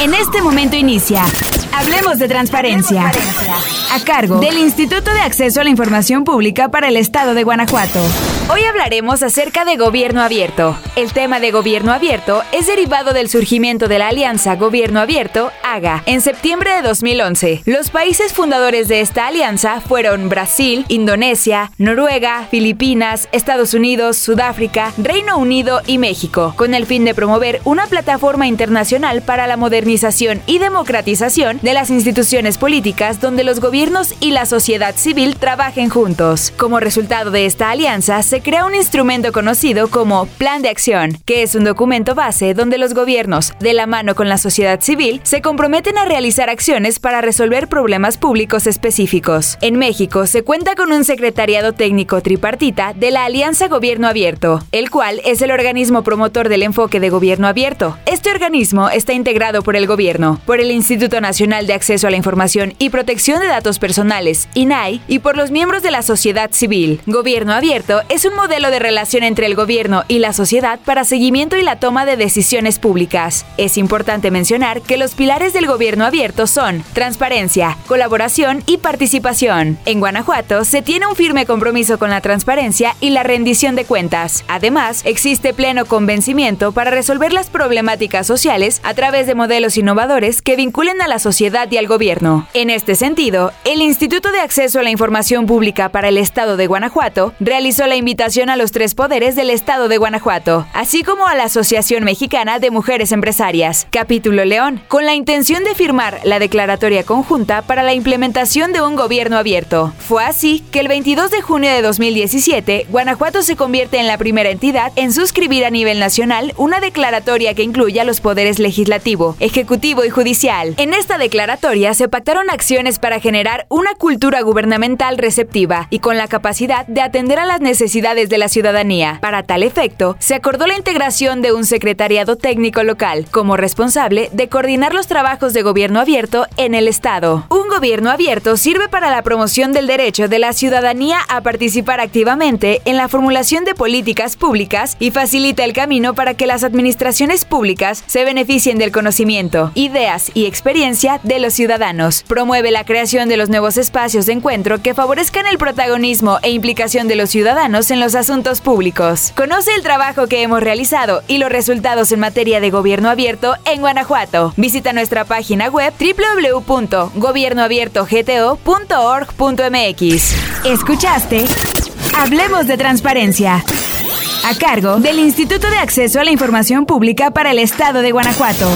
En este momento inicia. Hablemos de transparencia. A cargo del Instituto de Acceso a la Información Pública para el Estado de Guanajuato. Hoy hablaremos acerca de gobierno abierto. El tema de gobierno abierto es derivado del surgimiento de la Alianza Gobierno Abierto, AGA, en septiembre de 2011. Los países fundadores de esta alianza fueron Brasil, Indonesia, Noruega, Filipinas, Estados Unidos, Sudáfrica, Reino Unido y México, con el fin de promover una plataforma internacional para la modernización y democratización de las instituciones políticas donde los gobiernos y la sociedad civil trabajen juntos. Como resultado de esta alianza, se crea un instrumento conocido como Plan de Acción, que es un documento base donde los gobiernos, de la mano con la sociedad civil, se comprometen a realizar acciones para resolver problemas públicos específicos. En México se cuenta con un secretariado técnico tripartita de la Alianza Gobierno Abierto, el cual es el organismo promotor del enfoque de gobierno abierto. Este organismo está integrado por el gobierno, por el Instituto Nacional de Acceso a la Información y Protección de Datos Personales, INAI, y por los miembros de la sociedad civil. Gobierno Abierto es un modelo de relación entre el gobierno y la sociedad para seguimiento y la toma de decisiones públicas. Es importante mencionar que los pilares del gobierno abierto son transparencia, colaboración y participación. En Guanajuato se tiene un firme compromiso con la transparencia y la rendición de cuentas. Además, existe pleno convencimiento para resolver las problemáticas sociales a través de modelos innovadores que vinculen a la sociedad y al gobierno. En este sentido, el Instituto de Acceso a la Información Pública para el Estado de Guanajuato realizó la invitación a los tres poderes del Estado de Guanajuato, así como a la Asociación Mexicana de Mujeres Empresarias, Capítulo León, con la intención de firmar la declaratoria conjunta para la implementación de un gobierno abierto. Fue así que el 22 de junio de 2017, Guanajuato se convierte en la primera entidad en suscribir a nivel nacional una declaratoria que incluya los poderes legislativo, ejecutivo y judicial. En esta declaratoria se pactaron acciones para generar una cultura gubernamental receptiva y con la capacidad de atender a las necesidades de la ciudadanía. Para tal efecto, se acordó la integración de un secretariado técnico local como responsable de coordinar los trabajos de gobierno abierto en el Estado. Un gobierno abierto sirve para la promoción del derecho de la ciudadanía a participar activamente en la formulación de políticas públicas y facilita el camino para que las administraciones públicas se beneficien del conocimiento, ideas y experiencia de los ciudadanos. Promueve la creación de los nuevos espacios de encuentro que favorezcan el protagonismo e implicación de los ciudadanos en los asuntos públicos. Conoce el trabajo que hemos realizado y los resultados en materia de gobierno abierto en Guanajuato. Visita nuestra página web www.gobiernoabiertogto.org.mx. Escuchaste Hablemos de transparencia. A cargo del Instituto de Acceso a la Información Pública para el Estado de Guanajuato.